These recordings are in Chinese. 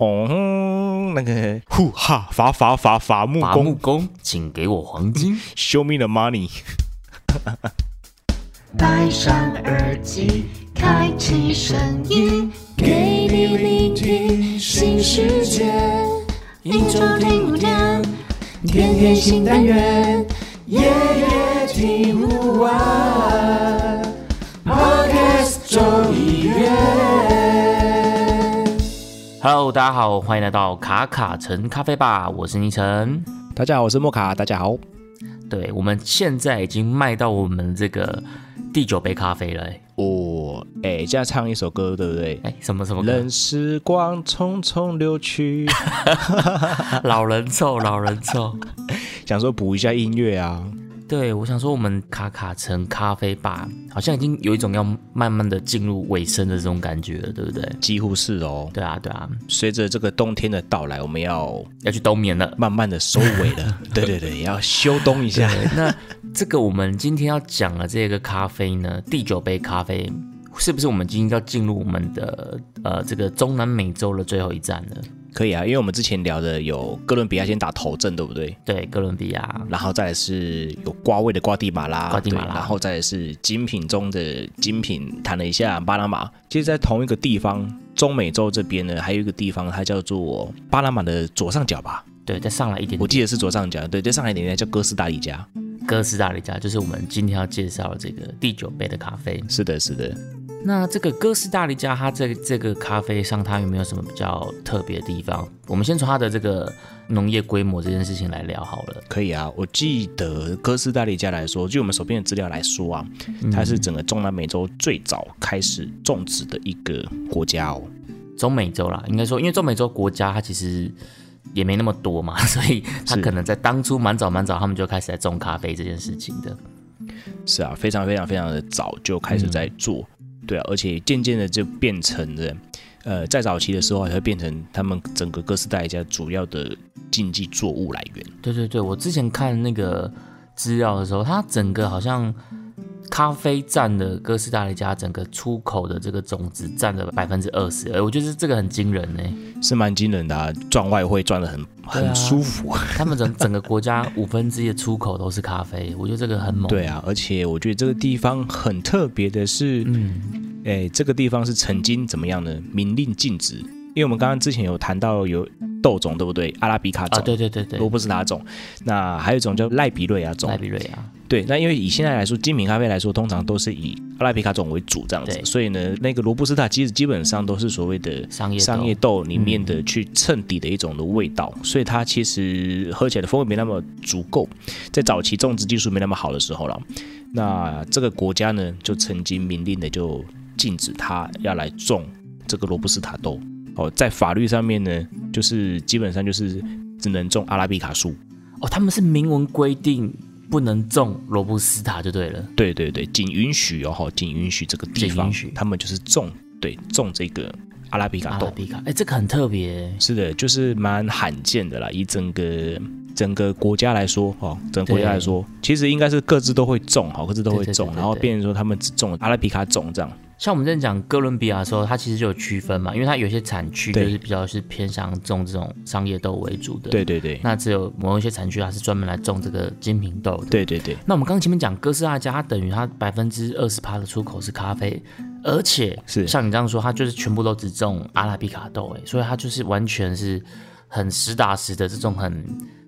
哦，那个呼哈伐伐伐伐木伐木工工，请给我黄金。，Show me the money。戴上耳机，开启声音，给你聆听新世界。一周听五天，天天新单元，夜夜听不完。Podcast 周 Hello，大家好，欢迎来到卡卡城咖啡吧，我是倪晨。大家好，我是莫卡，大家好。对，我们现在已经卖到我们这个第九杯咖啡了、欸。哦，哎，这样唱一首歌，对不对？哎、什么什么歌？任时光匆匆流去，老人臭，老人臭。想说补一下音乐啊。对，我想说，我们卡卡城咖啡吧好像已经有一种要慢慢的进入尾声的这种感觉了，对不对？几乎是哦。对啊，对啊，随着这个冬天的到来，我们要要去冬眠了。慢慢的收尾了。对 对对，要休冬一下。那这个我们今天要讲的这个咖啡呢，第九杯咖啡，是不是我们今天要进入我们的呃这个中南美洲的最后一站了？可以啊，因为我们之前聊的有哥伦比亚先打头阵，对不对？对，哥伦比亚，然后再来是有瓜味的瓜地马拉，瓜地马拉对然后再来是精品中的精品，谈了一下巴拿马。其实，在同一个地方，中美洲这边呢，还有一个地方，它叫做巴拿马的左上角吧，对，再上来一点点，我记得是左上角，对，再上来一点点叫哥斯达黎加。哥斯达黎加就是我们今天要介绍的这个第九杯的咖啡。是的，是的，那这个哥斯达黎加，它在这个咖啡上，它有没有什么比较特别的地方？我们先从它的这个农业规模这件事情来聊好了。可以啊。我记得哥斯达黎加来说，就我们手边的资料来说啊，它是整个中南美洲最早开始种植的一个国家哦。中美洲啦，应该说，因为中美洲国家它其实也没那么多嘛，所以他可能在当初蛮早蛮早，他们就开始在种咖啡这件事情的。是啊，非常非常非常的早就开始在做，对啊，而且渐渐的就变成了，呃，在早期的时候还会变成他们整个哥斯达黎加主要的经济作物来源。对对对，我之前看那个资料的时候，它整个好像咖啡占了哥斯达黎加整个出口的这个种子占了百分之二十，哎，我觉得这个很惊人呢。是蛮惊人的、啊，赚外汇赚的很很舒服。他们整整个国家五分之一的出口都是咖啡，我觉得这个很猛。对啊，而且我觉得这个地方很特别的是，嗯，哎，这个地方是曾经怎么样呢？明令禁止，因为我们刚刚之前有谈到有豆种，对不对？阿拉比卡种。啊，对对对对罗，布斯塔种，那还有一种叫赖比瑞亚种赖，比瑞亚，对，那因为以现在来说，精品咖啡来说，通常都是以阿拉比卡种为主这样子，所以呢，那个罗布斯塔其实基本上都是所谓的商业豆商业豆里面的去衬底的一种的味道，所以它其实喝起来的风味没那么足够，在早期种植技术没那么好的时候了，那这个国家呢，就曾经明令的就禁止它要来种这个罗布斯塔豆。哦，在法律上面呢，就是基本上就是只能种阿拉比卡树，哦，他们是明文规定不能种罗布斯塔就对了。对对对，仅允许哦，吼仅允许这个地方允，他们就是种对种这个阿拉比卡豆。阿拉比卡，哎，这个很特别，是的，就是蛮罕见的啦。以整个整个国家来说，哦，整个国家来说，其实应该是各自都会种，哈，各自都会种，然后变成说他们只种阿拉比卡种这样。像我们在讲哥伦比亚的时候，它其实就有区分嘛，因为它有些产区就是比较是偏向种这种商业豆为主的。。对对对，那只有某一些产区，它是专门来种这个精品豆的。。对对对，那我们刚刚前面讲哥斯达黎加，它等于它百分之二十趴的出口是咖啡，而且是像你这样说，它就是全部都只种阿拉比卡豆，哎，所以它就是完全是很实打实的这种很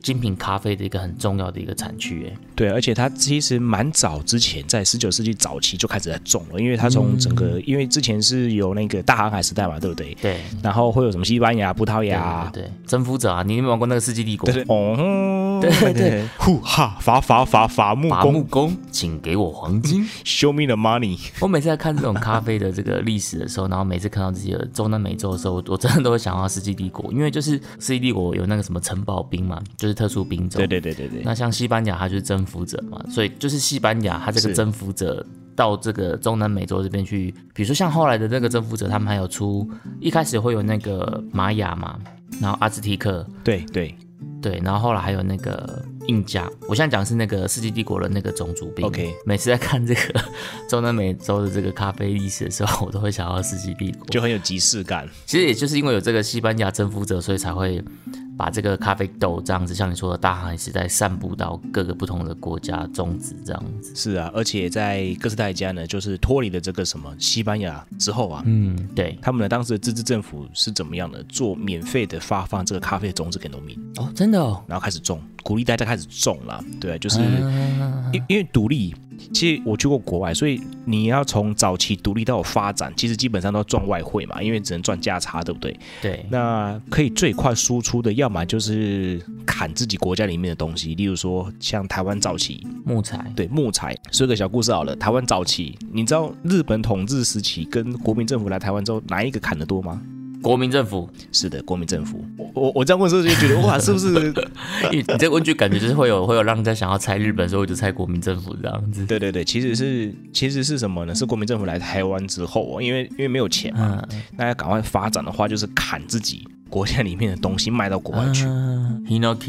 精品咖啡的一个很重要的一个产区，哎，对，而且它其实蛮早之前，在十九世纪早期就开始在种了，因为它从整个，因为之前是有那个大航海时代嘛，对不对？对，然后会有什么西班牙、葡萄牙，对对对，征服者啊，你有没有玩过那个世纪帝国？对对，哦，对对。对，呼哈伐伐伐伐木伐木工工，请给我黄金。，Show me the money。我每次在看这种咖啡的这个历史的时候，然后每次看到这些中南美洲的时候，我我真的都会想到世纪帝国，因为就是世纪帝国有那个什么城堡兵嘛，就是特殊兵种。对对对对对，那像西班牙，它就是征服者嘛，所以就是西班牙，它这个征服者到这个中南美洲这边去，比如说像后来的那个征服者，他们还有出一开始会有那个玛雅嘛，然后阿兹提克，对对对，然后后来还有那个印加。我现在讲的是那个世纪帝国的那个种族兵。OK 每次在看这个中南美洲的这个咖啡历史的时候，我都会想到世纪帝国。就很有即视感。其实也就是因为有这个西班牙征服者，所以才会把这个咖啡豆这样子，像你说的大航海时代散布到各个不同的国家种植这样子。是啊，而且在哥斯达黎加呢，就是脱离了这个什么西班牙之后啊，嗯，对。他们的当时的自治政府是怎么样的？做免费的发放这个咖啡的种子给农民，哦，真的哦。然后开始种，鼓励大家开始种了。对啊，就是啊因因为独立，其实我去过国外，所以你要从早期独立到发展，其实基本上都要赚外汇嘛，因为只能赚价差，对不对？对，那可以最快输出的，要么就是砍自己国家里面的东西，例如说像台湾早期，木材。对木材。说个小故事好了，台湾早期，你知道日本统治时期跟国民政府来台湾之后，哪一个砍得多吗？国民政府，是的，国民政府。我我我这样问的时候就觉得，哇，是不是？你你这个问句感觉就是会有会有让人家想要猜日本，所以我就猜国民政府这样子。对对对，其实是其实是什么呢？是国民政府来台湾之后，因为因为没有钱嘛，嗯，大家赶快发展的话，就是砍自己国家里面的东西卖到国外去。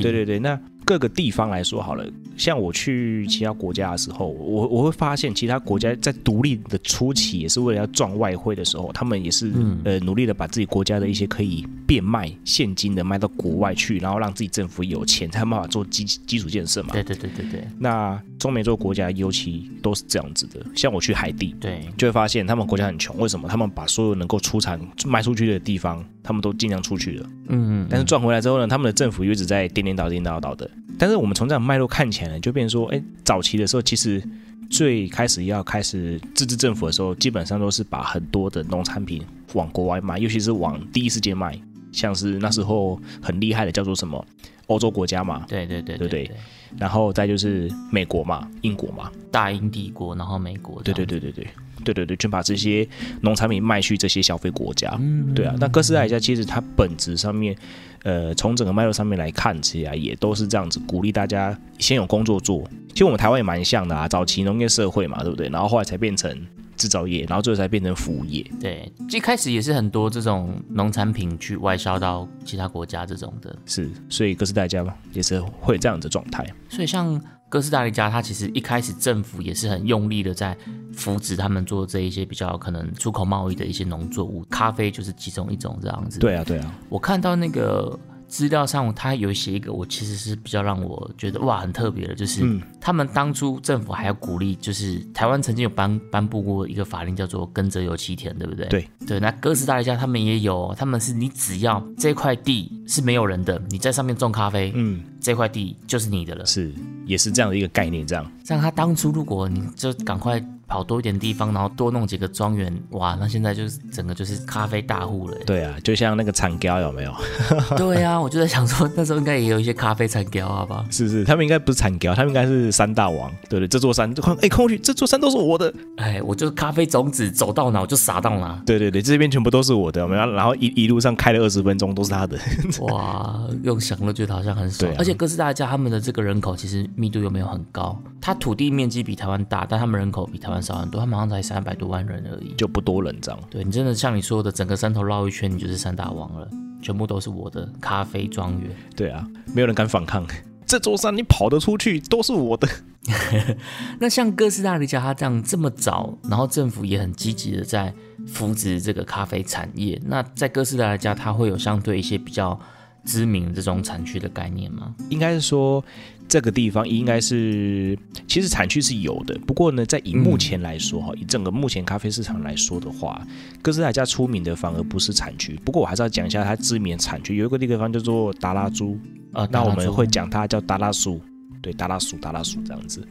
对对对，那各个地方来说好了，像我去其他国家的时候，我我会发现其他国家在独立的初期，也是为了要赚外汇的时候，他们也是、嗯呃努力的把自己国家的一些可以变卖现金的卖到国外去，然后让自己政府有钱，才有办法做基基础建设嘛。对对对对对那中美洲国家尤其都是这样子的，像我去海地，对，就会发现他们国家很穷，为什么？他们把所有能够出产卖出去的地方，他们都尽量出去了。嗯，但是赚回来之后呢，他们的政府又一直在颠颠倒颠倒倒的。但是我们从这样脉络看起来呢，就变成说，哎，早期的时候其实最开始要开始自治政府的时候，基本上都是把很多的农产品往国外卖，尤其是往第一世界卖，像是那时候很厉害的叫做什么欧洲国家嘛，对对对对不对对，然后再就是美国嘛、英国嘛，大英帝国，然后美国，对对对对对对对对，就把这些农产品卖去这些消费国家。嗯，对啊，那哥斯达黎加其实它本质上面，呃，从整个脉络上面来看起来，也都是这样子，鼓励大家先有工作做。其实我们台湾也蛮像的啊，早期农业社会嘛，对不对？然后后来才变成制造业，然后最后才变成服务业。对，一开始也是很多这种农产品去外销到其他国家这种的，是，所以哥斯达黎加嘛，也是会有这样子的状态。所以像哥斯达黎加，它其实一开始政府也是很用力的在扶植他们做这一些比较可能出口贸易的一些农作物，咖啡就是其中一种这样子。，对啊，对啊，我看到那个资料上，他有写一个，我其实是比较让我觉得哇很特别的，就是、嗯他们当初政府还要鼓励，就是台湾曾经有颁颁布过一个法令叫做“耕者有其田”，对不对？对对，那哥斯达黎加他们也有，他们是你只要这块地是没有人的，你在上面种咖啡，嗯，这块地就是你的了。是，也是这样的一个概念，这样。像他当初如果你就赶快跑多一点地方，然后多弄几个庄园，哇，那现在就是整个就是咖啡大户了。对啊，就像那个产胶有没有？对啊，我就在想说，那时候应该也有一些咖啡产雕好吧？是是，他们应该不是产胶，他们应该是山大王，对不对？这座山，哎，看过去，这座山都是我的。哎，我就咖啡种子走到哪我就撒到哪，对对对，这边全部都是我的，有没有？然后一一路上开了二十分钟都是他的。哇，用想了觉得好像很爽。啊而且哥斯达黎加他们的这个人口其实密度又没有很高，它土地面积比台湾大，但他们人口比台湾少很多，他们好像才三百多万人而已。就不多人这样。对你真的像你说的，整个山头绕一圈，你就是山大王了，全部都是我的咖啡庄园。对啊，没有人敢反抗。这座山你跑得出去，都是我的。那像哥斯达黎加，它这样这么早，然后政府也很积极的在扶植这个咖啡产业。那在哥斯达黎加，它会有相对一些比较知名这种产区的概念吗？应该是说，这个地方应该是其实产区是有的，不过呢，在以目前来说哈，以整个目前咖啡市场来说的话，哥斯达黎加出名的反而不是产区。不过我还是要讲一下它知名的产区，有一个地方叫做达拉珠，啊，那我们会讲讲它叫达拉苏。对，达拉苏，达拉苏这样子。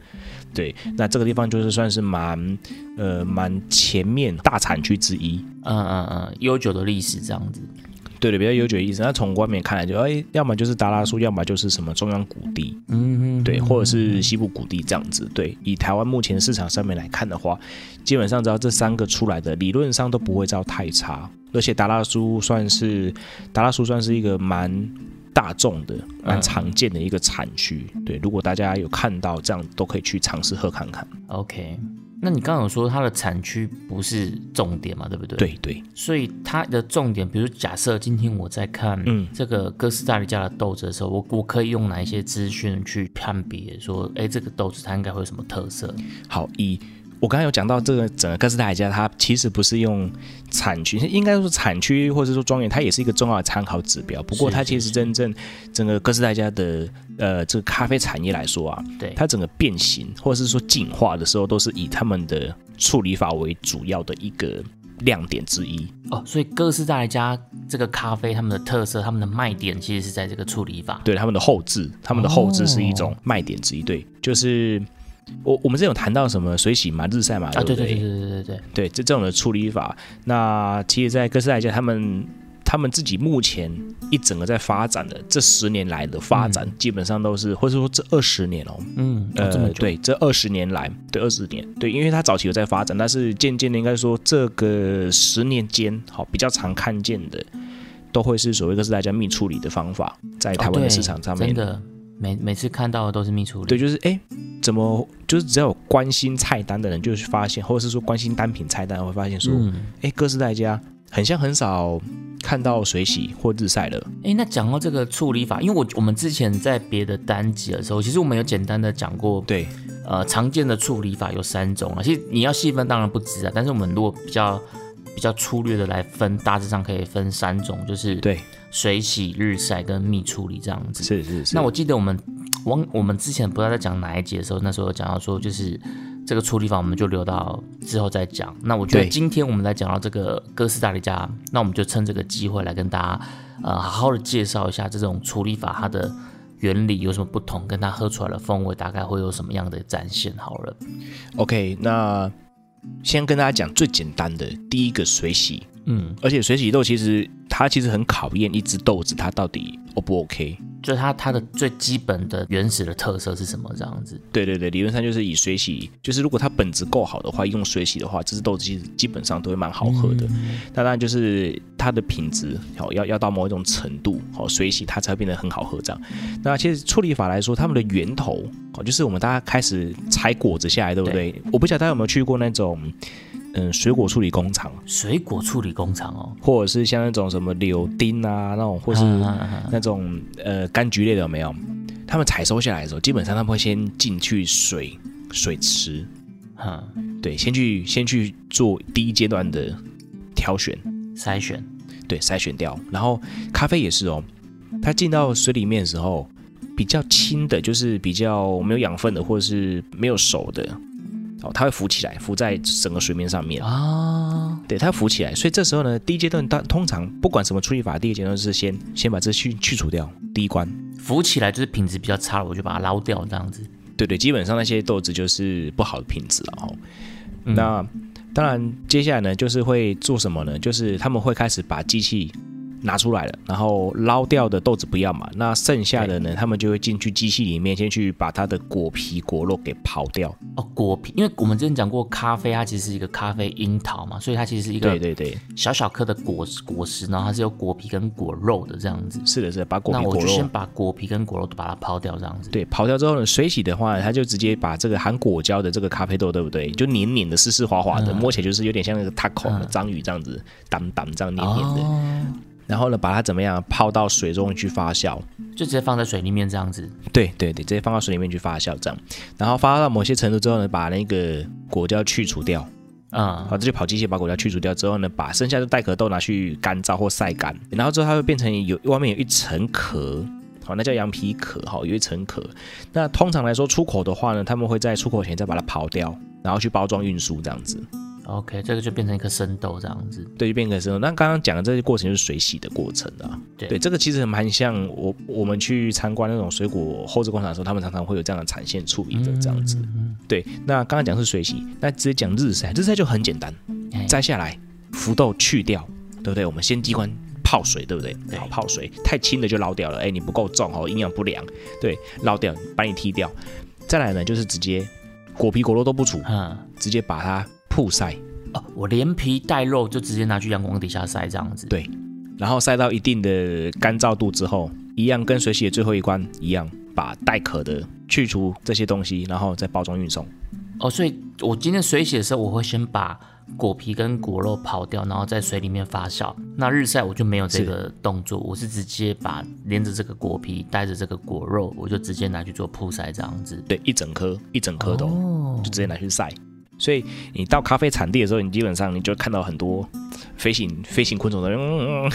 对，那这个地方就是算是蛮呃蛮前面大产区之一。嗯嗯嗯悠久的历史这样子。对对，比较悠久的意思。那从外面看来就，哎，要么就是达拉苏，要么就是什么中央谷地，嗯，对，或者是西部谷地这样子。对，以台湾目前市场上面来看的话，基本上只要这三个出来的，理论上都不会造太差。而且达拉苏算是达拉苏算是一个蛮大众的、蛮常见的一个产区。对，如果大家有看到这样，都可以去尝试喝看看。OK。那你刚刚有说它的产区不是重点嘛，对不对？。对对，所以它的重点，比如假设今天我在看嗯这个哥斯达黎加的豆子的时候，我我可以用哪一些资讯去判别说，哎，这个豆子它应该会有什么特色？好，以我刚才有讲到这个整个哥斯达黎加，它其实不是用产区，应该说产区或者说庄园，它也是一个重要的参考指标。不过它其实真正整个哥斯达黎加的呃这个咖啡产业来说啊，对，它整个变形或者是说进化的时候，都是以他们的处理法为主要的一个亮点之一。哦，所以哥斯达黎加这个咖啡，他们的特色、他们的卖点，其实是在这个处理法。对他们的后置，他们的后置是一种哦卖点之一。对，就是我我们之前有谈到什么水洗嘛、日晒嘛，啊，对对不对对对对对。对，这这种的处理法，那其实，在哥斯达黎加，他们他们自己目前一整个在发展的这十年来的发展，基本上都是，或者说这二十年哦，嗯，哦、呃对，这二十年来，对，二十年，对，因为它早期有在发展，但是渐渐的，应该说这个十年间，好，比较常看见的，都会是所谓哥斯达黎加蜜处理的方法，在台湾市场上面。真的每每次看到的都是蜜处理。对，就是哎，怎么就是只要有关心菜单的人，就是发现，或者是说关心单品菜单，会发现说，嗯，哎、哥斯达黎加很像很少看到水洗或日晒了。哎，那讲到这个处理法，因为我我们之前在别的单集的时候，其实我们有简单的讲过，对，呃，常见的处理法有三种啊。其实你要细分当然不止啊，但是我们如果比较比较粗略的来分，大致上可以分三种，就是对，水洗、日晒跟蜜处理这样子。是是是。那我记得我们往我们之前不知道在讲哪一节的时候，那时候有讲到说，就是这个处理法，我们就留到之后再讲。那我觉得今天我们来讲到这个哥斯达黎加，那我们就趁这个机会来跟大家呃好好的介绍一下这种处理法它的原理有什么不同，跟它喝出来的风味大概会有什么样的展现。好了，OK，那先跟大家讲最简单的第一个水洗，嗯，而且水洗豆其实它其实很考验一只豆子它到底 O 不 OK。就是它它的最基本的原始的特色是什么？这样子，对对对，理论上就是以水洗，就是如果它本质够好的话，用水洗的话，这只豆子其实基本上都会蛮好喝的。那当然就是它的品质好要要到某一种程度，好水洗它才会变得很好喝这样。那其实处理法来说，他们的源头哦，就是我们大家开始采果子下来，对不对？我不晓得大家有没有去过那种嗯水果处理工厂，水果处理工厂哦，或者是像那种什么柳丁啊那种，或是那种呃柑橘类的有没有？他们采收下来的时候，基本上他们会先进去水水池，啊。对，先去先去做第一阶段的挑选，筛选，对，筛选掉。然后咖啡也是哦，它进到水里面的时候，比较轻的，就是比较没有养分的，或者是没有熟的，哦，它会浮起来，浮在整个水面上面。啊，对，它浮起来，所以这时候呢，第一阶段当通常不管什么处理法，第一阶段是先先把这去去除掉，第一关。浮起来就是品质比较差了，我就把它捞掉，这样子。对对，基本上那些豆子就是不好的品质了哦。嗯那当然，接下来呢，就是会做什么呢？就是他们会开始把机器拿出来了，然后捞掉的豆子不要嘛，那剩下的呢，他们就会进去机器里面，先去把它的果皮果肉给刨掉。哦，果皮，因为我们之前讲过，咖啡它其实是一个咖啡樱桃嘛，所以它其实是一个对对对，小小颗的果果实，然后它是有果皮跟果肉的这样子。是的，是的，把果皮果肉。我就先把果皮跟果肉都把它刨掉，这样子。对，刨掉之后呢，水洗的话，它就直接把这个含果胶的这个咖啡豆，对不对？就黏黏的、湿湿滑滑的，嗯摸起来就是有点像那个 taco 嗯的章鱼这样子，当当这样黏黏的。哦，然后呢，把它怎么样泡到水中去发酵。就直接放在水里面这样子。对对对，直接放到水里面去发酵，这样。然后发酵到某些程度之后呢，把那个果胶去除掉，嗯好，，这就跑机械把果胶去除掉之后呢，把剩下的带壳豆拿去干燥或晒干，然后之后它会变成有外面有一层壳。好，那叫羊皮壳，哈，有一层壳。那通常来说，出口的话呢，他们会在出口前再把它刨掉，然后去包装运输这样子。OK，这个就变成一颗生豆这样子。对，就变成生豆。那刚刚讲的这些过程就是水洗的过程啊。对这个其实蛮像我我们去参观那种水果后置工厂的时候，他们常常会有这样的产线处理的这样子。嗯对，那刚刚讲是水洗，那直接讲日晒，日晒就很简单，哎摘下来，浮豆去掉，对不对？我们先机关泡水，对不对？对好，泡水太轻的就捞掉了，哎，你不够重哦，营养不良，对，捞掉，把你踢掉。再来呢，就是直接果皮果肉都不除，嗯，直接把它曝晒，哦，我连皮带肉就直接拿去阳光底下晒这样子。对然后晒到一定的干燥度之后，一样跟水洗的最后一关一样，把带壳的去除这些东西，然后再包装运送。哦，所以我今天水洗的时候，我会先把果皮跟果肉刨掉，然后在水里面发酵。那日晒我就没有这个动作，我是直接把连着这个果皮带着这个果肉，我就直接拿去做曝晒这样子。对，一整颗一整颗的、就直接拿去晒。所以你到咖啡产地的时候，你基本上你就看到很多飞行飞行昆虫的，嗯嗯嗯，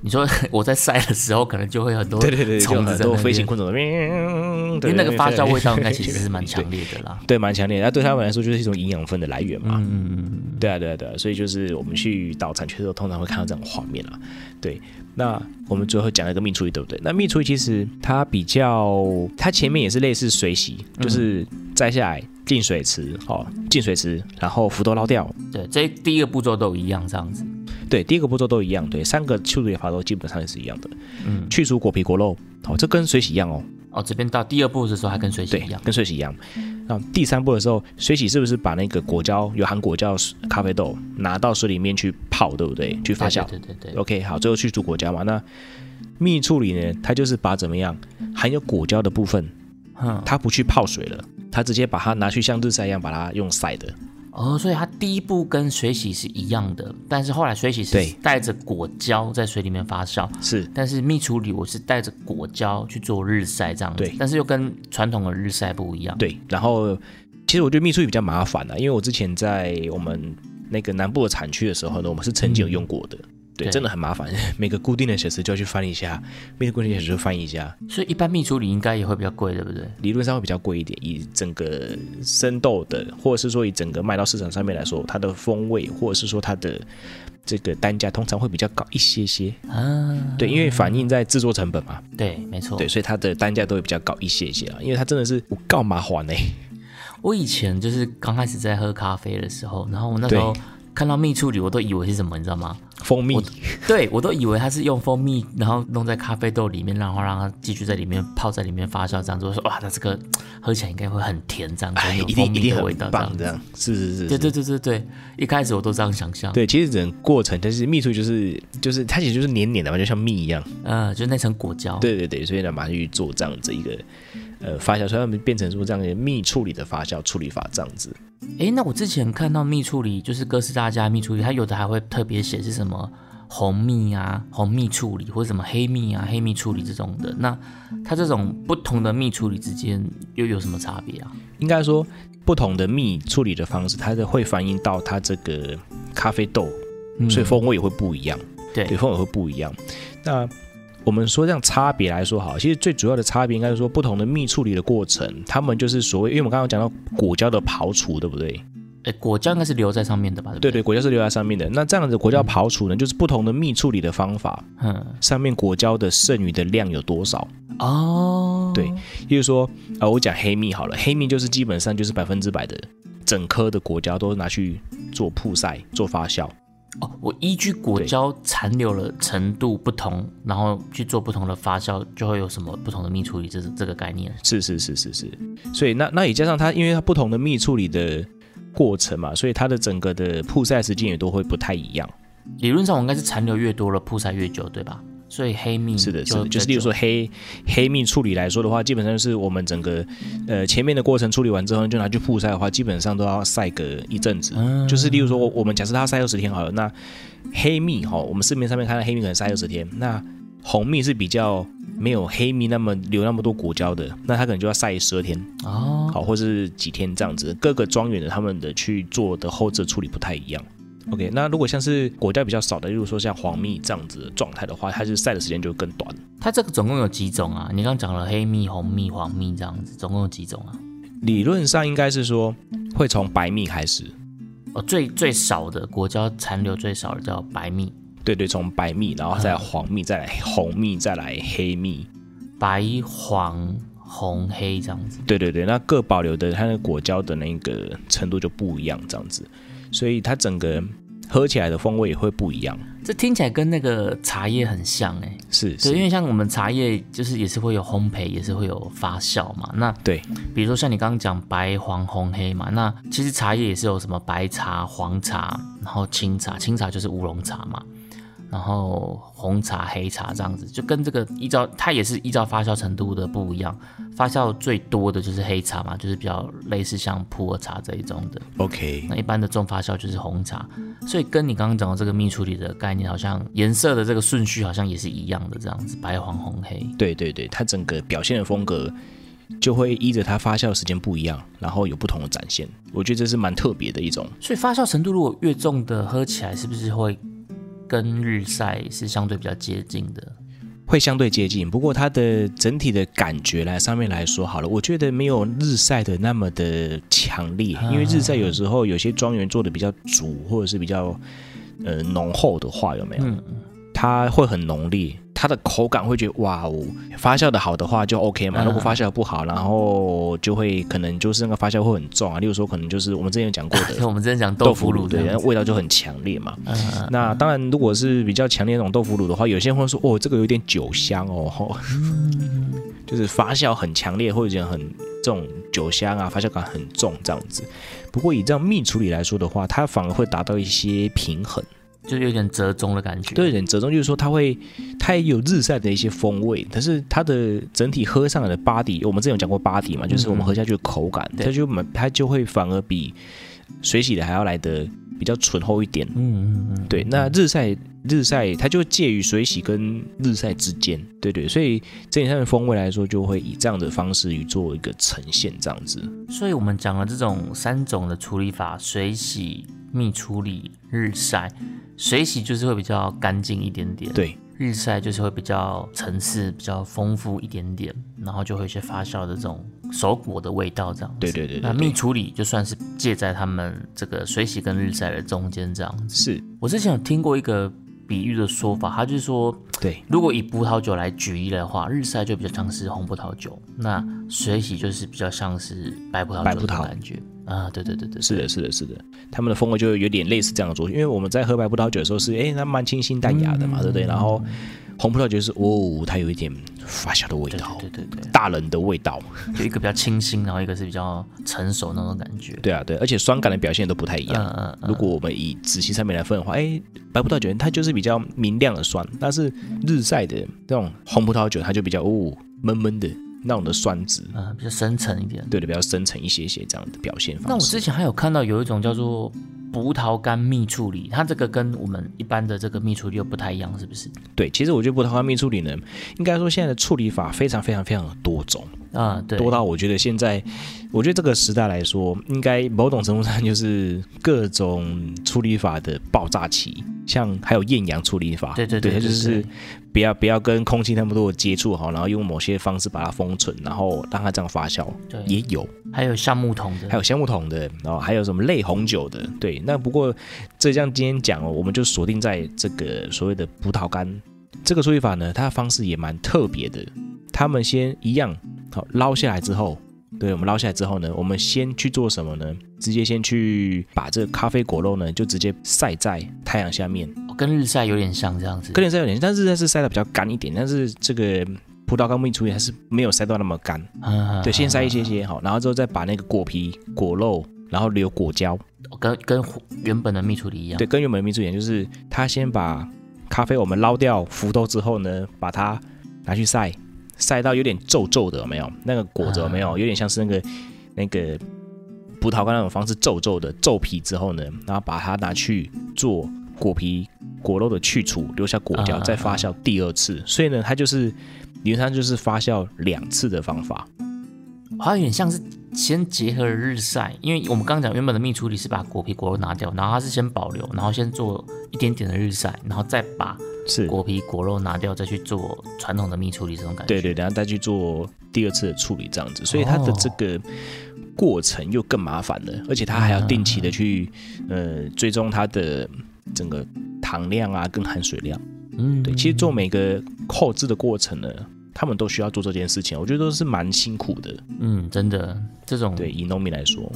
你说 我在晒的时候，可能就会很多对对对，就很多虫子在那边飞行昆虫的，嗯，因为那个发酵味道应该其实是蛮强烈的啦。对，蛮强烈的。那对他们来说就是一种营养分的来源嘛。嗯嗯嗯，对啊，对啊，对啊。所以就是我们去岛产区的时候，通常会看到这种画面啦。对，那我们最后讲了一个蜜处理，对不对？那蜜处理其实它比较，它前面也是类似水洗，就是摘下来进水池，哦，进水池，然后浮豆捞掉。对，这第一个步骤都一样这样子。对，第一个步骤都一样，对，三个处理法都基本上也是一样的。嗯，去除果皮果肉，哦、这跟水洗一样哦。哦，这边到第二步的时候还跟水洗一样，。跟水洗一样。那第三步的时候，水洗是不是把那个果胶有含果胶咖啡豆拿到水里面去泡，对不对？去发酵。对对对对 OK，好，最后去除果胶嘛。那蜜处理呢，它就是把怎么样含有果胶的部分，嗯，它不去泡水了，它直接把它拿去像日晒一样把它用晒的。哦，所以它第一步跟水洗是一样的，但是后来水洗是对带着果胶在水里面发酵，是但是蜜处理我是带着果胶去做日晒这样子，对但是又跟传统的日晒不一样。对，然后其实我觉得蜜处理比较麻烦啊，因为我之前在我们那个南部的产区的时候呢，我们是曾经有用过的。对，对真的很麻烦，每个固定的小时就要去翻一下，每个固定的小时就翻一下，所以一般蜜处理应该也会比较贵，对不对？理论上会比较贵一点。以整个生豆的，或者是说以整个卖到市场上面来说，它的风味或者是说它的这个单价通常会比较高一些些。啊，对，因为反映在制作成本嘛，对，没错。对，所以它的单价都会比较高一些些啊。因为它真的是我告麻烦呢、我以前就是刚开始在喝咖啡的时候，然后我那时候对看到蜜处理，我都以为是什么，你知道吗？蜂蜜我对我都以为它是用蜂蜜，然后弄在咖啡豆里面，然后让它继续在里面泡在里面发酵，这样子。我说哇，那这个喝起来应该会很甜，这样子一定蜂蜜的味一定很道，这样棒这样，是是是是，对对对对对，一开始我都这样想象。对，其实整个过程就是蜜处理就是就是它其实就是黏黏的嘛，就像蜜一样。嗯，就是那层果胶。对对对，所以呢，马上去做这样子一个呃发酵，所以他们变成说这样的蜜处理的发酵处理法这样子。诶，那我之前看到蜜处理，就是哥斯达加蜜处理，它有的还会特别写是什么红蜜啊、红蜜处理，或者什么黑蜜啊、黑蜜处理这种的。那它这种不同的蜜处理之间又有什么差别啊？应该说不同的蜜处理的方式，它的会反映到它这个咖啡豆，嗯所以风味也会不一样。对对，风味会不一样。那我们说这样差别来说好，其实最主要的差别应该是说不同的蜜处理的过程，他们就是所谓，因为我们刚刚讲到果胶的刨除，对不对？诶，果胶应该是留在上面的吧？对不对对，果胶是留在上面的。那这样的果胶刨除呢，就是不同的蜜处理的方法，嗯，上面果胶的剩余的量有多少？哦，对，例如说，呃，我讲黑蜜好了，黑蜜就是基本上就是百分之百的整颗的果胶都拿去做曝晒、做发酵。哦，我依据果胶残留的程度不同，然后去做不同的发酵，就会有什么不同的蜜处理，这是这个概念。是是是是是，所以那那也加上它，因为它不同的蜜处理的过程嘛，所以它的整个的曝晒时间也都会不太一样。理论上我应该是残留越多了，曝晒越久，对吧？所以黑蜜是的，是就的，就是例如说黑黑蜜处理来说的话，基本上就是我们整个呃前面的过程处理完之后，就拿去曝晒的话，基本上都要晒个一阵子。嗯就是例如说，我我们假设它晒二十天好了，那黑蜜哈，我们市面上面看到黑蜜可能晒二十天，那红蜜是比较没有黑蜜那么留那么多果胶的，那它可能就要晒十二天，哦，好，或是几天这样子。各个庄园的他们的去做的后置处理不太一样。OK，那如果像是果胶比较少的，例如说像黄蜜这样子的状态的话，它是晒的时间就更短。它这个总共有几种啊？你刚刚讲了黑蜜、红蜜、黄蜜这样子，总共有几种啊？理论上应该是说会从白蜜开始，哦，最最少的果胶残留最少的叫白蜜，对对，从白蜜，然后再来黄蜜，再来红蜜，再来黑蜜，白黄红黑这样子。对对对，那各保留的它的果胶的那个程度就不一样，这样子，所以它整个喝起来的风味也会不一样。这听起来跟那个茶叶很像哎、是，对，因是，为像我们茶叶就是也是会有烘焙，也是会有发酵嘛。那对，比如说像你刚刚讲白黄红黑嘛，那其实茶叶也是有什么白茶、黄茶，然后青茶，青茶就是乌龙茶嘛。然后红茶、黑茶这样子，就跟这个依照它也是依照发酵程度的不一样，发酵最多的就是黑茶嘛，就是比较类似像普洱茶这一种的。OK，那一般的重发酵就是红茶，所以跟你刚刚讲的这个蜜处理的概念，好像颜色的这个顺序好像也是一样的，这样子白黄红黑。对对对，它整个表现的风格就会依着它发酵的时间不一样，然后有不同的展现。我觉得这是蛮特别的一种。所以发酵程度如果越重的，喝起来是不是会跟日晒是相对比较接近的？会相对接近，不过它的整体的感觉来上面来说好了，我觉得没有日晒的那么的强烈，因为日晒有时候有些庄园做的比较足，或者是比较呃浓厚的话，有没有？嗯它会很浓烈，它的口感会觉得哇哦，发酵的好的话就 OK 嘛，嗯。如果发酵得不好，然后就会可能就是那个发酵会很重啊，例如说可能就是我们之前有讲过的就 我们之前讲豆腐乳对，这样子，那味道就很强烈嘛。那当然，如果是比较强烈的那种豆腐乳的话，有些人会说，哦，这个有点酒香哦，就是发酵很强烈，或者讲很这种酒香啊，发酵感很重这样子。不过以这样蜜处理来说的话，它反而会达到一些平衡，就有点折中的感觉。对，有点折中，就是说它会，它也有日晒的一些风味，但是它的整体喝上来的 body，我们之前有讲过 body 嘛，就是我们喝下去的口感，对它就蛮，它就会反而比水洗的还要来的比较醇厚一点。嗯嗯嗯，对，那日晒日晒它就介于水洗跟日晒之间，对对，所以整体上的风味来说，就会以这样的方式去做一个呈现，这样子。所以我们讲了这种三种的处理法：水洗、蜜处理、日晒。水洗就是会比较干净一点点，对，日晒就是会比较层次比较丰富一点点，然后就会有一些发酵的这种熟果的味道，这样子。对对对对对，那蜜处理就算是介在他们这个水洗跟日晒的中间这样子。是，我之前有听过一个比喻的说法，他就是说，对，如果以葡萄酒来举例的话，日晒就比较像是红葡萄酒，那水洗就是比较像是白葡萄酒的白葡萄。感觉。啊，对对对对，是的，是的，是的，他们的风味就有点类似这样的做法，因为我们在喝白葡萄酒的时候是，哎，那蛮清新淡雅的嘛，对不对？然后红葡萄酒是，哦，它有一点发酵的味对道，对对对大人的味道，对，就一个比较清新，然后一个是比较成熟那种感觉。对啊，对，而且酸感的表现都不太一样。嗯嗯嗯，如果我们以仔细上面来分的话，哎，白葡萄酒它就是比较明亮的酸，但是日晒的这种红葡萄酒它就比较哦闷闷的那种的酸质，嗯比较深沉一点。对的，比较深沉一些些这样的表现方式那我。之前还有看到有一种叫做葡萄干蜜处理，它这个跟我们一般的这个蜜处理又不太一样，是不是？对，其实我觉得葡萄干蜜处理呢，应该说现在的处理法非常非常非常的多种，啊，对，多到我觉得现在，我觉得这个时代来说，应该某种程度上就是各种处理法的爆炸期，像还有艳阳处理法，对对对，它就是对不要不要跟空气那么多的接触哈，然后用某些方式把它封存，然后让它这样发酵，对也有，还有橡木桶的，还有橡木桶的，然后还有什么类红酒的，对。那不过这像今天讲哦，我们就锁定在这个所谓的葡萄干这个处理法呢，它的方式也蛮特别的。他们先一样好捞下来之后，对我们捞下来之后呢，我们先去做什么呢？直接先去把这个咖啡果肉呢，就直接晒在太阳下面，哦跟日晒有点像这样子。跟日晒有点像，但是日晒是晒的比较干一点，但是这个葡萄干蜜处理还是没有晒到那么干。嗯，对，先晒一些些好，然后之后再把那个果皮、果肉，然后留果胶。跟跟原本的蜜处理一样。对，跟原本的蜜处理一样，就是他先把咖啡我们捞掉浮豆之后呢，把它拿去晒，晒到有点皱皱的，有没有？那个果子有没有？有点像是那个那个葡萄干那种方式皱皱的皱皮之后呢，然后把它拿去做果皮果肉的去除，留下果胶，啊再发酵第二次。所以呢，它就是理论上就是发酵两次的方法。它有点像是先结合了日晒，因为我们刚刚讲原本的蜜处理是把果皮果肉拿掉，然后它是先保留，然后先做一点点的日晒，然后再把是，果皮果肉拿掉，再去做传统的蜜处理这种感觉。对对，然后再去做第二次的处理，这样子，所以它的哦这个过程又更麻烦了，而且它还要定期的去呃追踪它的整个糖量啊跟含水量。嗯，对，其实做每个扣制的过程呢，他们都需要做这件事情，我觉得都是蛮辛苦的。嗯，真的这种对，以农民来说，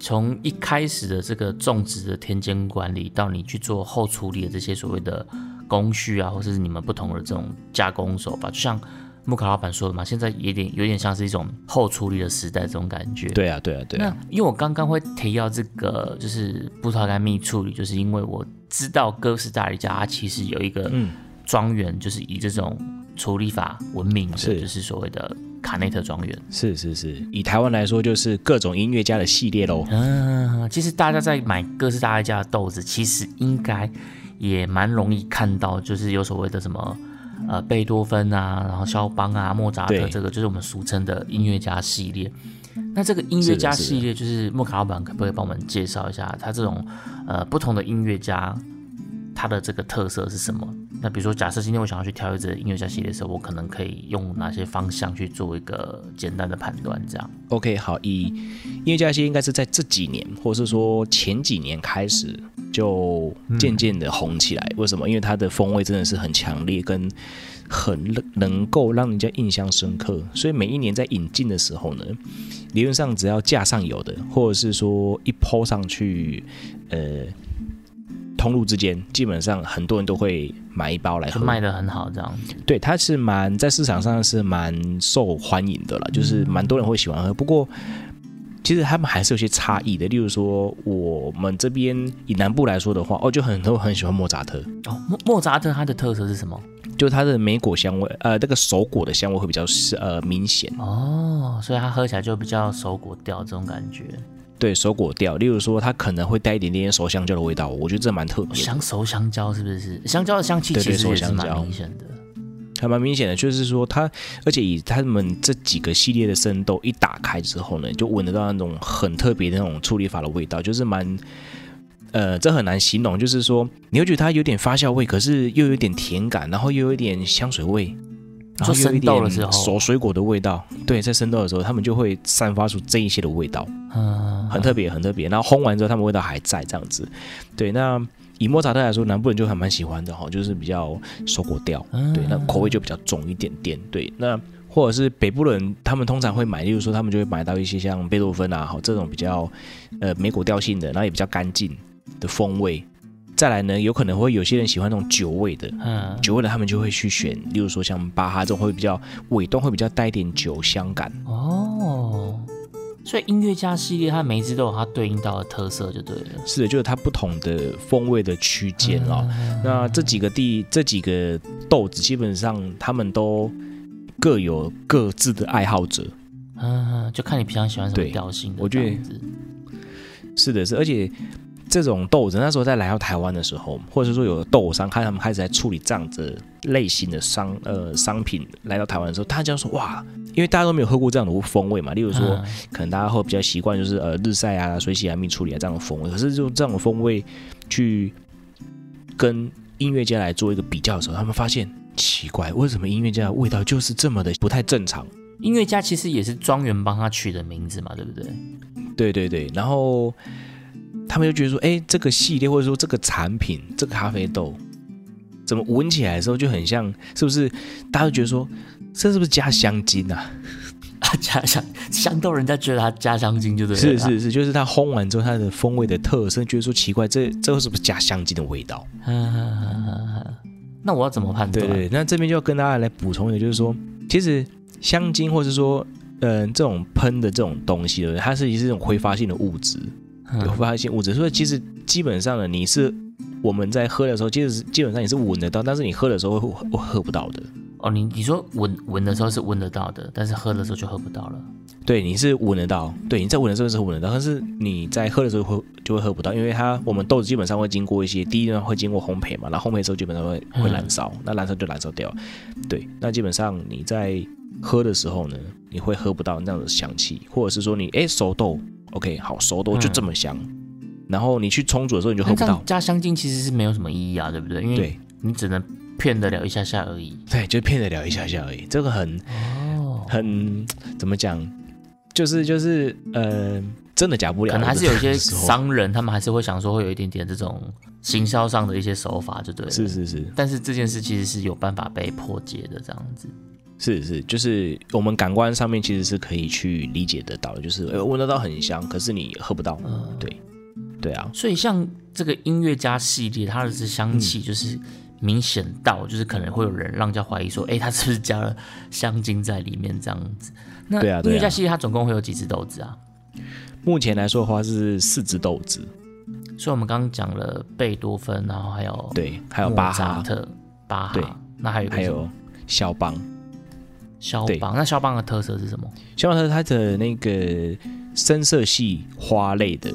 从一开始的这个种植的田间管理，到你去做后处理的这些所谓的工序啊，或者是你们不同的这种加工手法，就像木卡老板说的嘛，现在有点有点像是一种后处理的时代这种感觉。对啊，对啊，对那啊，因为我刚刚会提到这个，就是葡萄干蜜处理，就是因为我知道哥斯达黎加它其实有一个嗯庄园，就是以这种处理法闻名的，是就是所谓的卡内特庄园。是是是，以台湾来说，就是各种音乐家的系列喽。嗯，其实大家在买哥斯达黎加的豆子，其实应该也蛮容易看到，就是有所谓的什么呃贝多芬啊，然后肖邦啊、莫扎特，这个就是我们俗称的音乐家系列。那这个音乐家系列，就是莫卡老板可不可以帮我们介绍一下，他这种呃不同的音乐家，他的这个特色是什么？那比如说，假设今天我想要去挑一支音乐家系列的时候，我可能可以用哪些方向去做一个简单的判断？这样，OK，好，以音乐家系应该是在这几年，或者是说前几年开始就渐渐的红起来。为什么？因为它的风味真的是很强烈，跟很能能够让人家印象深刻。所以每一年在引进的时候呢，理论上只要架上有的，或者是说一抛上去，呃，通路之间，基本上很多人都会买一包来喝。卖的很好，这样子。对，它是蛮在市场上是蛮受欢迎的了，就是蛮多人会喜欢喝。不过，其实他们还是有些差异的。例如说，我们这边以南部来说的话，哦，就很多很喜欢莫扎特，哦，莫莫扎特它的特色是什么？就它的莓果香味，呃，那个熟果的香味会比较是呃明显。哦，所以它喝起来就比较熟果调这种感觉，对，熟果调。例如说，它可能会带一点点熟香蕉的味道，我觉得这蛮特别的。香熟香蕉是不是？香蕉的香气其实也是蛮明显的。还蛮明显的，就是说它，而且以他们这几个系列的生豆一打开之后呢，就闻得到那种很特别的那种处理法的味道，就是蛮，呃，这很难形容，就是说你会觉得它有点发酵味，可是又有点甜感，然后又有一点香水味，然后又有一做生豆的点时候熟水果的味道。对，在生豆的时候，他们就会散发出这一些的味道，嗯，很特别，很特别。然后烘完之后，他们味道还在这样子。对，那以莫扎特来说，南部人就还蛮喜欢的哈，就是比较收果调，嗯对，那口味就比较重一点点。对，那或者是北部人，他们通常会买，例如说他们就会买到一些像贝多芬啊，好这种比较呃美果调性的，然后也比较干净的风味。再来呢，有可能会有些人喜欢那种酒味的，嗯，酒味的他们就会去选，例如说像巴哈这种会比较尾端会比较带一点酒香感。哦，所以音乐家系列它每一支都有它对应到的特色，就对了。是的，就是它不同的风味的区间哦。嗯那这几个地这几个豆子，基本上他们都各有各自的爱好者。嗯，就看你平常喜欢什么对调性的。我觉得是的，是，而且这种豆子那时候在来到台湾的时候，或者说有豆商看他们开始在处理这样子类型的商呃商品来到台湾的时候，大家说哇，因为大家都没有喝过这样的风味嘛，例如说。嗯可能大家会比较习惯就是呃日晒啊、水洗啊、蜜处理啊这样的风味，可是就这种风味去跟音乐家来做一个比较的时候，他们发现奇怪，为什么音乐家的味道就是这么的不太正常？音乐家其实也是庄园帮他取的名字嘛，对不对？对对对，然后他们就觉得说，哎，这个系列或者说这个产品，这个咖啡豆，怎么闻起来的时候就很像，是不是？大家都觉得说，这是不是加香精啊？啊，加香香豆，人家觉得它加香精就对了。是是是，就是它烘完之后，它的风味的特色，觉得说奇怪，这这是不是加香精的味道？那我要怎么判断？对对，那这边就要跟大家来补充一个，就是说，其实香精或是说，嗯、这种喷的这种东西，对不对？它是一种挥发性的物质，挥发性物质，所以其实基本上呢，你是我们在喝的时候，其实基本上你是闻得到，但是你喝的时候会会喝不到的。哦，你你说闻闻的时候是闻得到的，但是喝的时候就喝不到了。对，你是闻得到，对，你在闻的时候是闻得到，但是你在喝的时候会就会喝不到，因为它我们豆子基本上会经过一些第一呢会经过烘焙嘛，然后烘焙之后基本上会会燃烧，那燃烧就燃烧掉，对，那基本上你在喝的时候呢，你会喝不到那样的香气，或者是说你哎熟豆，OK 好熟豆就这么香，然后你去冲煮的时候你就喝不到加香精其实是没有什么意义啊，对不对？因为你只能骗得了一下下而已。对，就骗得了一下下而已，这个很哦，很怎么讲，就是就是呃真的假不了，可能还是有一些商人，他们还是会想说会有一点点这种行销上的一些手法，就对了。是是是。但是这件事其实是有办法被破解的，这样子。是是，就是我们感官上面其实是可以去理解得到的，就是呃闻得到很香，可是你喝不到。嗯对，对啊，所以像这个音乐家系列，它的这香嗯气就是明显到，就是可能会有人让人家怀疑说，哎，他是不是加了香精在里面这样子？那对啊对啊音乐家系列它总共会有几只豆子啊？目前来说的话是四只豆子，所以我们刚刚讲了贝多芬，然后还有对，还有巴哈，特、巴对哈，那还有还有肖邦。肖邦。那肖邦的特色是什么？肖邦特它的那个深色系花类的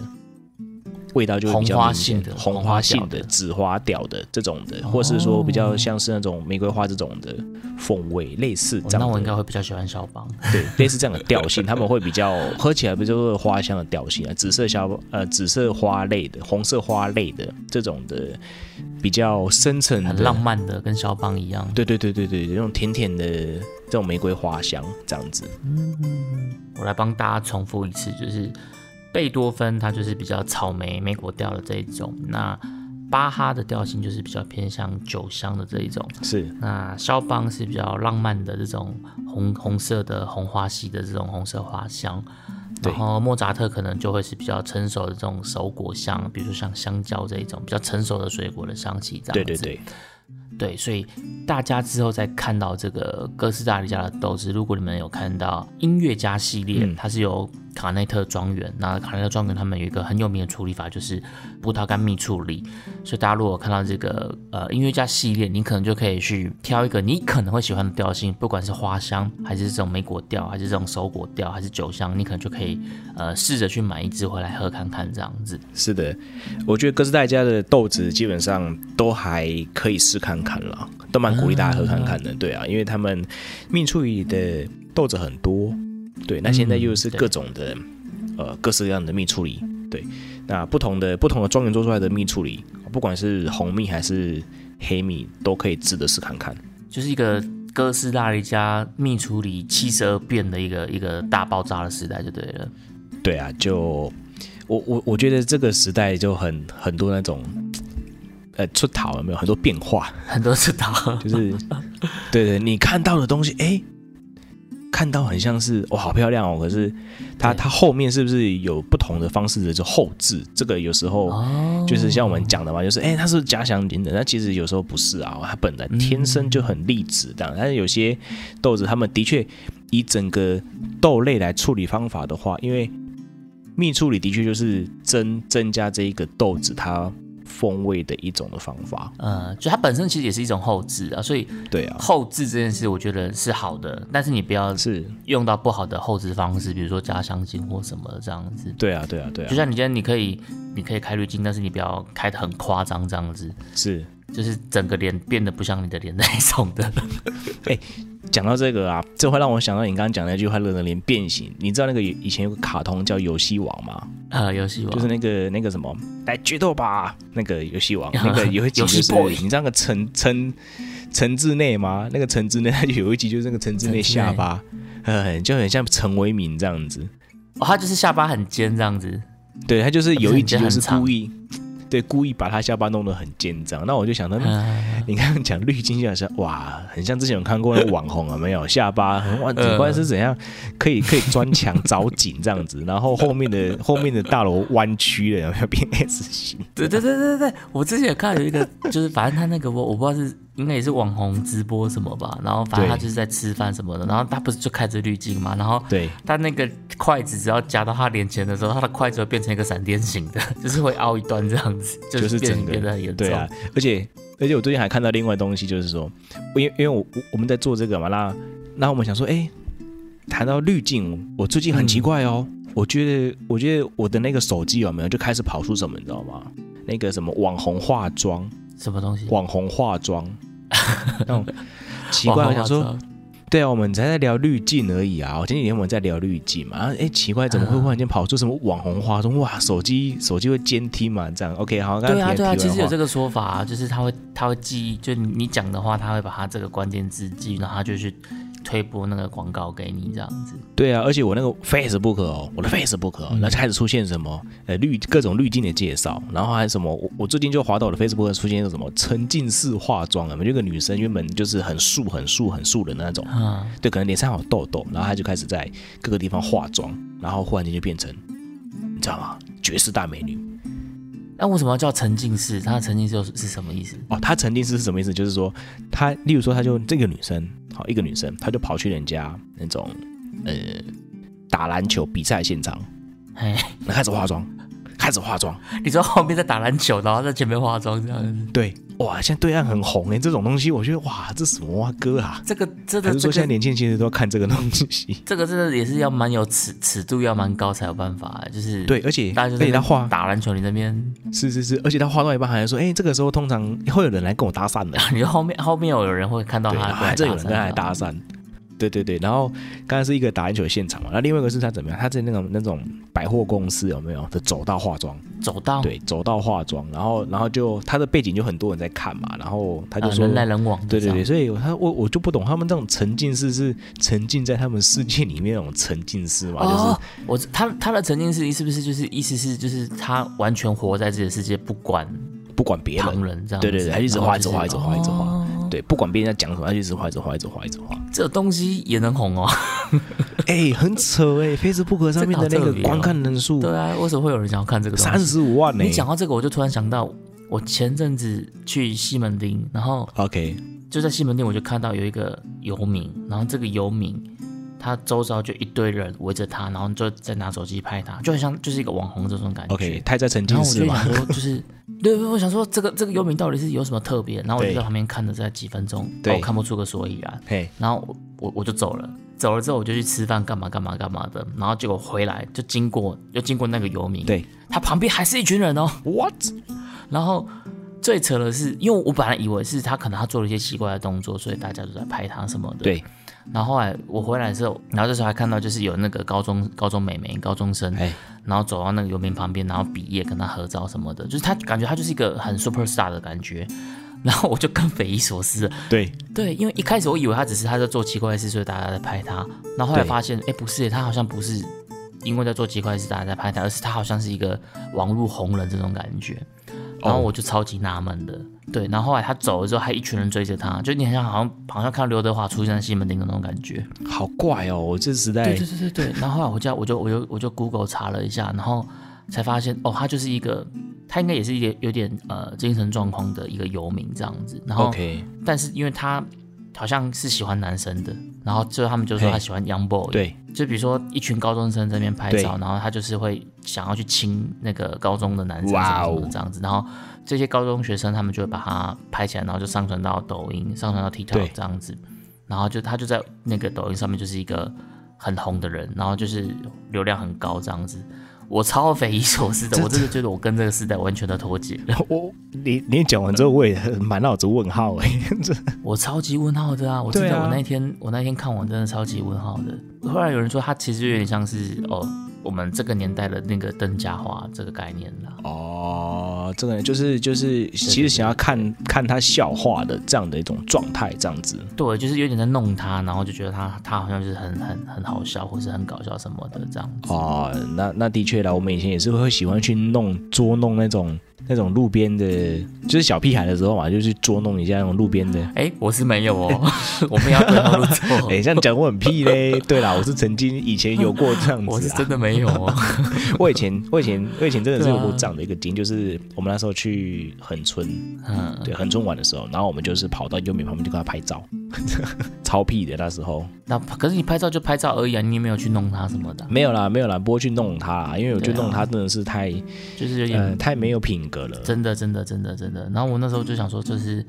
味道就会比较红花明显性的红红花花性的、紫花调的这种的，哦或是说比较像是那种玫瑰花这种的风味，类似这样那我应该会比较喜欢肖邦。对，类似这样的调性，他们会比较喝起来不就是花香的调性啊？紫色肖呃紫色花类的、红色花类的这种的比较深层很浪漫的，跟肖邦一样。对对对对对，那种甜甜的这种玫瑰花香这样子。我来帮大家重复一次，就是贝多芬它就是比较草莓莓果调的这一种，那巴哈的调性就是比较偏向酒香的这一种，是那肖邦是比较浪漫的这种红红色的红花系的这种红色花香。对然后莫扎特可能就会是比较成熟的这种熟果香，比如说像香蕉这一种比较成熟的水果的香气，这样子。对对对，对，所以大家之后再看到这个哥斯达黎加的豆子，如果你们有看到音乐家系列，嗯它是由卡内特庄园，那卡内特庄园他们有一个很有名的处理法，就是葡萄干蜜处理。所以大家如果看到这个呃音乐家系列，你可能就可以去挑一个你可能会喜欢的调性，不管是花香，还是这种莓果调，还是这种熟果调，还是酒香，你可能就可以呃试着去买一支回来喝看看这样子。是的，我觉得哥斯达家的豆子基本上都还可以试看看了，都蛮鼓励大家喝看看的。对啊，因为他们蜜处理的豆子很多，对，那现在又是各种的、呃各式各样的蜜处理，对，那不同的不同的庄园做出来的蜜处理，不管是红蜜还是黑蜜，都可以值得试看看。就是一个哥斯达黎加蜜处理七十二变的一个一个大爆炸的时代就对了。对啊，就我我我觉得这个时代就很很多那种。呃，出逃有没有很多变化？很多出逃，就是，对对，你看到的东西，哎，看到很像是哇，好漂亮哦。可是它它后面是不是有不同的方式的就后置？这个有时候哦就是像我们讲的嘛，就是哎，它是假想型的？那其实有时候不是啊，它本来天生就很励志这样。但是有些豆子，他们的确以整个豆类来处理方法的话，因为蜜处理的确就是增增加这一个豆子它风味的一种的方法。嗯，就它本身其实也是一种后置啊，所以对啊，后置这件事我觉得是好的，但是你不要是，用到不好的后置方式，比如说加香精或什么这样子。对啊，对啊，对啊就。像你今天你可以你可以开滤镜，但是你不要开的很夸张这样子，是，就是整个脸变得不像你的脸那一种的。讲到这个啊，这会让我想到你刚刚讲那句话“人的脸变形”。你知道那个以前有个卡通叫《游戏王》吗？啊，游戏王就是那个那个什么，来决斗吧！那个游戏王，那个有一集就是你知道那个陈陈陈志内吗？那个陈志内他就有一集就是那个陈志内下巴，呃，就很像陈为民这样子。哦，他就是下巴很尖这样子。对他就是有一集就是故意，对，故意把他下巴弄得很尖这样。那我就想到，嗯，你刚刚讲滤镜，就好像哇，很像之前有看过那个网红啊没有？下巴很哇，呃主观是怎样？可以可以钻墙凿井这样子，然后后面的 后面的大楼弯曲了，有没有变 S 型？对对对对对，我之前有看到有一个，就是反正他那个我我不知道是应该也是网红直播什么吧，然后反正他就是在吃饭什么的，然后他不是就开着滤镜嘛，然后对，他那个筷子只要夹到他脸前的时候，他的筷子会变成一个闪电形的，就是会凹一段这样子，就就是变形变得很严重。对啊，而且而且我最近还看到另外东西，就是说，因为因为我我我们在做这个嘛，那那我们想说，哎，谈到滤镜，我最近很奇怪哦，我觉得我觉得我的那个手机有没有就开始跑出什么，你知道吗？那个什么网红化妆，什么东西？网红化妆，那种奇怪，我想说对啊，我们才在聊滤镜而已啊。我前几天我们在聊滤镜嘛，然后哎，奇怪，怎么会忽然间跑出什么网红化妆？哇，手机手机会监听嘛？这样 OK，好，刚对啊，对啊，其实有这个说法、啊，就是他会他会记，就你你讲的话，他会把他这个关键字记，然后他就去推播那个广告给你这样子。对啊，而且我那个 Facebook 哦，我的 Facebook 哦，嗯那、开始出现什么呃滤各种滤镜的介绍，然后还有什么，我我最近就滑到我的 Facebook 出现一个什么沉浸式化妆啊，有一个女生原本就是很素很素很素的那种，啊、对，可能脸上有痘痘，然后她就开始在各个地方化妆，然后忽然间就变成，你知道吗？绝世大美女那为什么要叫沉浸式？它的沉浸式是是什么意思？哦。她沉浸式是什么意思？就是说，她例如说，她就这个女生，好一个女生，她就跑去人家那种呃打篮球比赛现场，哎，那开始化妆，开始化妆。你知道后面在打篮球，然后在前面化妆这样子，对，哇，现在对岸很红哎，这种东西我觉得哇，这什么啊歌啊？这个真还是说的现在年轻人其实都要看这个东西？这个真的也是要蛮有尺尺度，要蛮高才有办法，就是对，而且大家就在那边而且他画打篮球，你那边是是是，而且他画到一半还说，哎、这个时候通常会有人来跟我搭讪的，你后面后面有人会看到，他然后过来搭讪还真有人跟他来搭讪。对对对，然后刚才是一个打篮球的现场嘛，那另外一个是他怎么样？他在那种那种百货公司有没有的走道化妆？走道？对，走道化妆，然后然后就他的背景就很多人在看嘛，然后他就呃说，人来人往对对对，所以他我我就不懂他们这种沉浸式是沉浸在他们世界里面那种沉浸式嘛，就是哦，我他他的沉浸式是不是就是意思是就是他完全活在自己的世界，不管不管别人，人这样，对对对他一直画一直画一直画一直画哦对，不管别人在讲什么，他就一直画一直画一直画一直画。这东西也能红哦。哎、很扯哎、f a c e b o o k 上面的那个观看人数对啊，为什么会有人想要看这个？三十五万呢、你讲到这个，我就突然想到，我前阵子去西门町，然后 OK，就在西门町，我就看到有一个游民，然后这个游民他周遭就一堆人围着他，然后就在拿手机拍他，就很像就是一个网红这种感觉。OK，他在沉浸式嘛，就想说，就是对，我想说这个这个游民到底是有什么特别？然后我就在旁边看了在几分钟，对我看不出个所以然。嘿，然后我我我就走了，走了之后我就去吃饭，干嘛干嘛干嘛的。然后结果回来就经过，又经过那个游民，对他旁边还是一群人哦。，What？然后最扯的是，因为我本来以为是他可能他做了一些奇怪的动作，所以大家都在拍他什么的。。对，然后后来我回来之后，然后这时候还看到就是有那个高中高中美眉、高中生，哎，然后走到那个游民旁边，然后比耶跟他合照什么的，就是他感觉他就是一个很 super star 的感觉。然后我就更匪夷所思了，对，对，因为一开始我以为他只是他在做奇怪的事，所以大家在拍他。然后后来发现，哎，不是耶，他好像不是因为在做奇怪的事大家在拍他，而是他好像是一个网络红人这种感觉。然后我就超级纳闷的，对。然后后来他走了之后，还一群人追着他，就你很像好像好像看到刘德华出现在西门町的那种感觉。好怪哦，我这时代对对对对对。然后后来我就我就我就我就 Google 查了一下，然后才发现哦，他就是一个，他应该也是一个有点呃精神状况的一个游民这样子。然后 OK，但是因为他好像是喜欢男生的，然后最后他们就说他喜欢 young boy，，对。就比如说一群高中生在那边拍照，然后他就是会想要去亲那个高中的男生什么什么这样子，然后这些高中学生他们就会把它拍起来，然后就上传到抖音，上传到 TikTok 这样子，然后就他就在那个抖音上面就是一个很红的人，然后就是流量很高这样子。我超匪夷所思 的，我真的觉得我跟这个时代完全的脱节了，我你你讲完之后，我也满脑子问号哎，这我超级问号的啊！我记得我那一天我那天看完真的超级问号的。后来有人说他其实有点像是哦，我们这个年代的那个邓家华这个概念啦。哦，这个人就是就是其实想要看看他笑话的这样的一种状态，这样子。对，就是有点在弄他，然后就觉得他他好像就是很很很好笑，或是很搞笑什么的这样子。哦，那那的确啦，我们以前也是会喜欢去弄捉弄那种那种路边的，就是小屁孩的时候嘛，就去捉弄一下那种路边的。哎，我是没有哦，我们要对号入座。哎、这样讲我很屁嘞。对啦，我是曾经以前有过这样子、啊，我是真的没有哦。我以前我以前我以前真的是有过这样的一个经历，就是我们那时候去恒村，嗯，对恒村玩的时候，然后我们就是跑到优美旁边就跟他拍照，超屁的那时候。那可是你拍照就拍照而已啊，你也没有去弄它什么的，没有啦，没有啦，不会去弄它啦，因为我觉得弄它真的是太、就是有点呃太没有品格了。真的，真的，真的，真的。然后我那时候就想说，就是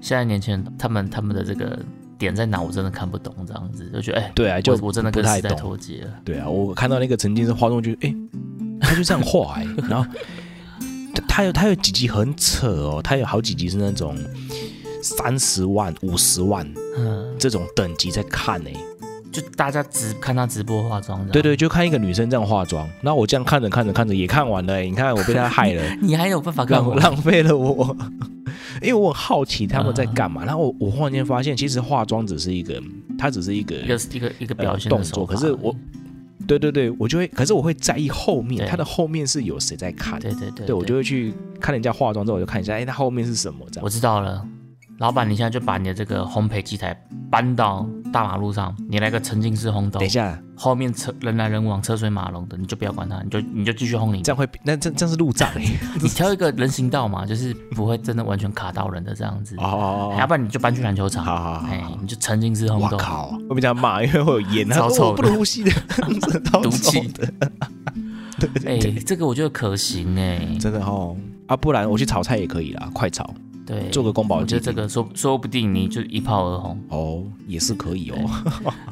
现在年轻人他们他们的这个点在哪，我真的看不懂，这样子就觉得哎，对啊，就我我真的跟时代不太懂。脱节了。对啊，我看到那个曾经是画中就哎、他就这样画哎、然后他他有他有几集很扯哦，他有好几集是那种三十万、五十万嗯，这种等级在看呢、就大家只看他直播化妆，对，对，就看一个女生这样化妆，然后我这样看着看着看着也看完了、欸，你看我被他害了，你还有办法看浪我？浪费了我，因为我很好奇他们在干嘛，然后我我忽然间发现，其实化妆只是一个，它只是一个一个一个一个呃表现动作，可是我，对对对，我就会，可是我会在意后面，对。它的后面是有谁在看，对对对，对我就会去看人家化妆之后，我就看一下，哎，它后面是什么这样。我。知道了。老板，你现在就把你的这个烘焙机台搬到大马路上，你来个沉浸式烘豆。等一，下，后面车人来人往、车水马龙的，你就不要管它，你就你就继续烘你的。这样会那这这样是路障哎、你挑一个人行道嘛，就是不会真的完全卡到人的这样子。哦，要不然你就搬去篮球场，好好好你就沉浸式烘豆，我靠，会被这样骂，因为会有烟，他 说超臭的。不能呼吸的，毒气的。哎、这个我觉得可行哎、真的哦。啊，不然我去炒菜也可以啦，快炒对，做个宫保我觉得鸡丁这个说说不定你就一炮而红。哦，也是可以哦。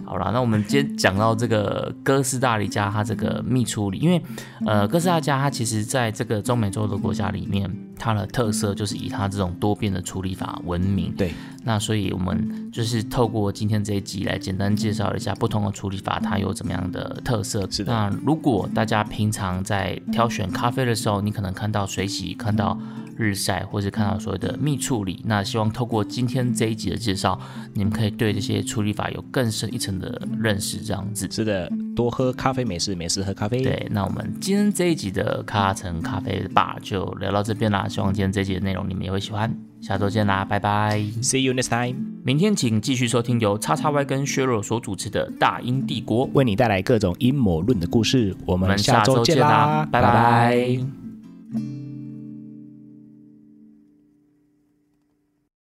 好啦，那我们今天讲到这个哥斯达黎加，它这个蜜处理，因为呃，哥斯达黎加它其实在这个中美洲的国家里面，它的特色就是以它这种多变的处理法闻名。对，那所以我们就是透过今天这一集来简单介绍一下不同的处理法，它有怎么样的特色。是的那如果大家平常在挑选咖啡的时候，你可能看到水洗，看到日晒，或是看到所谓的密处理，那希望透过今天这一集的介绍，你们可以对这些处理法有更深一层的认识，这样子。是的，多喝咖啡没事，没事喝咖啡。，对，那我们今天这一集的咖城咖啡吧就聊到这边啦，希望今天这一集的内容你们也会喜欢。下周见啦，拜拜！See you next time，明天请继续收听由叉叉 Y 跟削弱所主持的《大英帝国》，为你带来各种阴谋论的故事。我我们下周见啦，拜拜